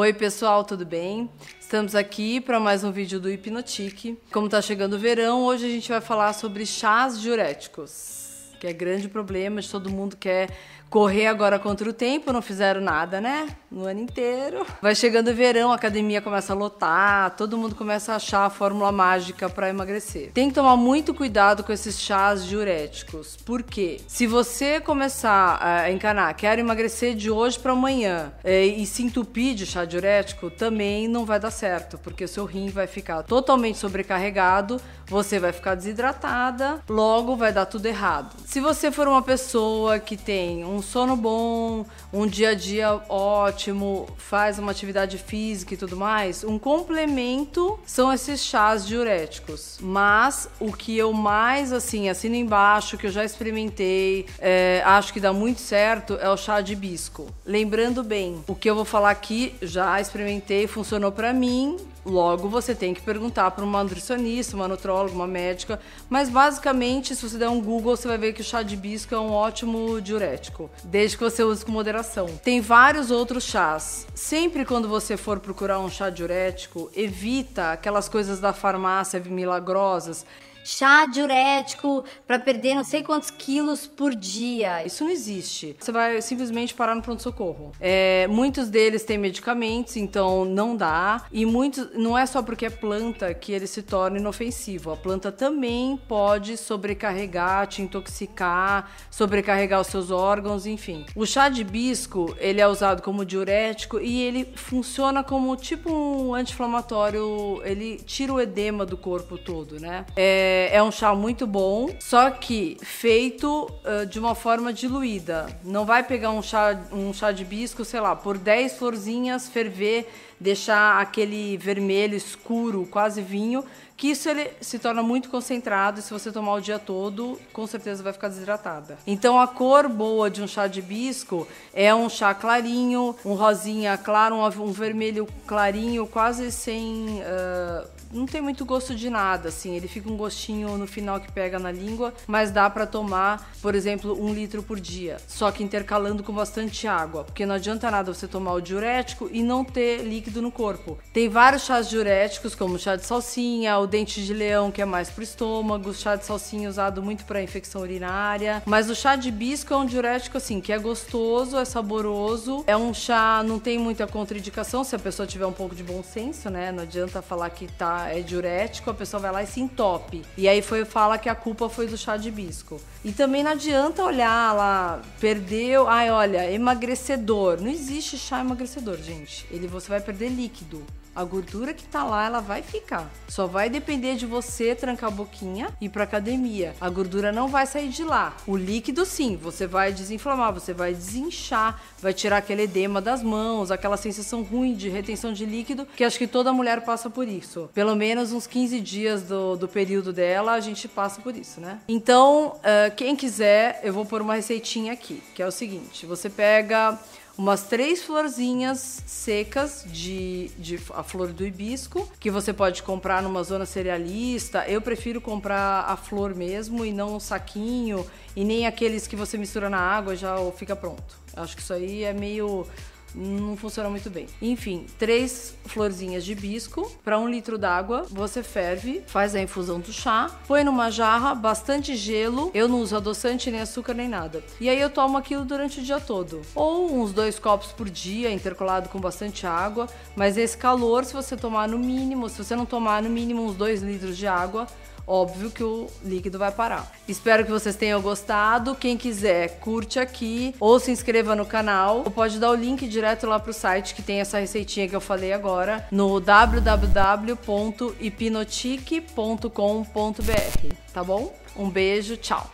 Oi, pessoal, tudo bem? Estamos aqui para mais um vídeo do Hipnotique. Como está chegando o verão, hoje a gente vai falar sobre chás diuréticos, que é grande problema de todo mundo quer correr agora contra o tempo, não fizeram nada, né? No ano inteiro. Vai chegando o verão, a academia começa a lotar, todo mundo começa a achar a fórmula mágica para emagrecer. Tem que tomar muito cuidado com esses chás diuréticos. Por quê? Se você começar a encanar, quero emagrecer de hoje para amanhã é, e se entupir de chá diurético, também não vai dar certo, porque o seu rim vai ficar totalmente sobrecarregado, você vai ficar desidratada, logo vai dar tudo errado. Se você for uma pessoa que tem um sono bom, um dia a dia ótimo, faz uma atividade física e tudo mais, um complemento são esses chás diuréticos. Mas o que eu mais, assim, assino embaixo, que eu já experimentei, é, acho que dá muito certo, é o chá de hibisco. Lembrando bem, o que eu vou falar aqui, já experimentei, funcionou para mim, Logo, você tem que perguntar para uma nutricionista, uma nutróloga, uma médica. Mas basicamente, se você der um Google, você vai ver que o chá de hibisco é um ótimo diurético, desde que você use com moderação. Tem vários outros chás. Sempre quando você for procurar um chá diurético, evita aquelas coisas da farmácia milagrosas chá diurético para perder não sei quantos quilos por dia. Isso não existe. Você vai simplesmente parar no pronto-socorro. É, muitos deles têm medicamentos, então não dá. E muitos, não é só porque é planta que ele se torna inofensivo. A planta também pode sobrecarregar, te intoxicar, sobrecarregar os seus órgãos, enfim. O chá de hibisco, ele é usado como diurético e ele funciona como tipo um anti-inflamatório, ele tira o edema do corpo todo, né? É, é, é, um chá muito bom, só que feito uh, de uma forma diluída. Não vai pegar um chá, um chá de hibisco, sei lá, por 10 florzinhas, ferver, deixar aquele vermelho escuro, quase vinho, que isso ele se torna muito concentrado e se você tomar o dia todo, com certeza vai ficar desidratada. Então a cor boa de um chá de hibisco é um chá clarinho, um rosinha claro, um, um vermelho clarinho, quase sem uh, não tem muito gosto de nada, assim. Ele fica um gostinho no final que pega na língua, mas dá para tomar, por exemplo, um litro por dia. Só que intercalando com bastante água, porque não adianta nada você tomar o diurético e não ter líquido no corpo. Tem vários chás diuréticos, como chá de salsinha, o dente de leão, que é mais pro estômago, chá de salsinha usado muito para infecção urinária. Mas o chá de hibisco é um diurético, assim, que é gostoso, é saboroso. É um chá, não tem muita contraindicação se a pessoa tiver um pouco de bom senso, né? Não adianta falar que tá é diurético, a pessoa vai lá e se entope. E aí foi fala que a culpa foi do chá de hibisco. E também não adianta olhar lá, perdeu, ai olha, emagrecedor. Não existe chá emagrecedor, gente. Ele você vai perder líquido a gordura que tá lá, ela vai ficar. Só vai depender de você trancar a boquinha e ir pra academia. A gordura não vai sair de lá. O líquido, sim, você vai desinflamar, você vai desinchar, vai tirar aquele edema das mãos, aquela sensação ruim de retenção de líquido, que acho que toda mulher passa por isso. Pelo menos uns 15 dias do, do período dela, a gente passa por isso, né? Então, uh, quem quiser, eu vou pôr uma receitinha aqui, que é o seguinte: você pega umas três florzinhas secas de, de a flor do hibisco, que você pode comprar numa zona cerealista. Eu prefiro comprar a flor mesmo e não um saquinho e nem aqueles que você mistura na água já fica pronto. Acho que isso aí é meio não funciona muito bem. Enfim, três florzinhas de hibisco para um litro d'água. Você ferve, faz a infusão do chá, põe numa jarra, bastante gelo. Eu não uso adoçante, nem açúcar, nem nada. E aí eu tomo aquilo durante o dia todo. Ou uns dois copos por dia, intercolado com bastante água. Mas esse calor, se você tomar no mínimo, se você não tomar no mínimo uns dois litros de água, óbvio que o líquido vai parar. Espero que vocês tenham gostado. Quem quiser, curte aqui ou se inscreva no canal. Ou pode dar o link direto lá pro site que tem essa receitinha que eu falei agora no www.hipnotique.com.br, tá bom? Um beijo, tchau.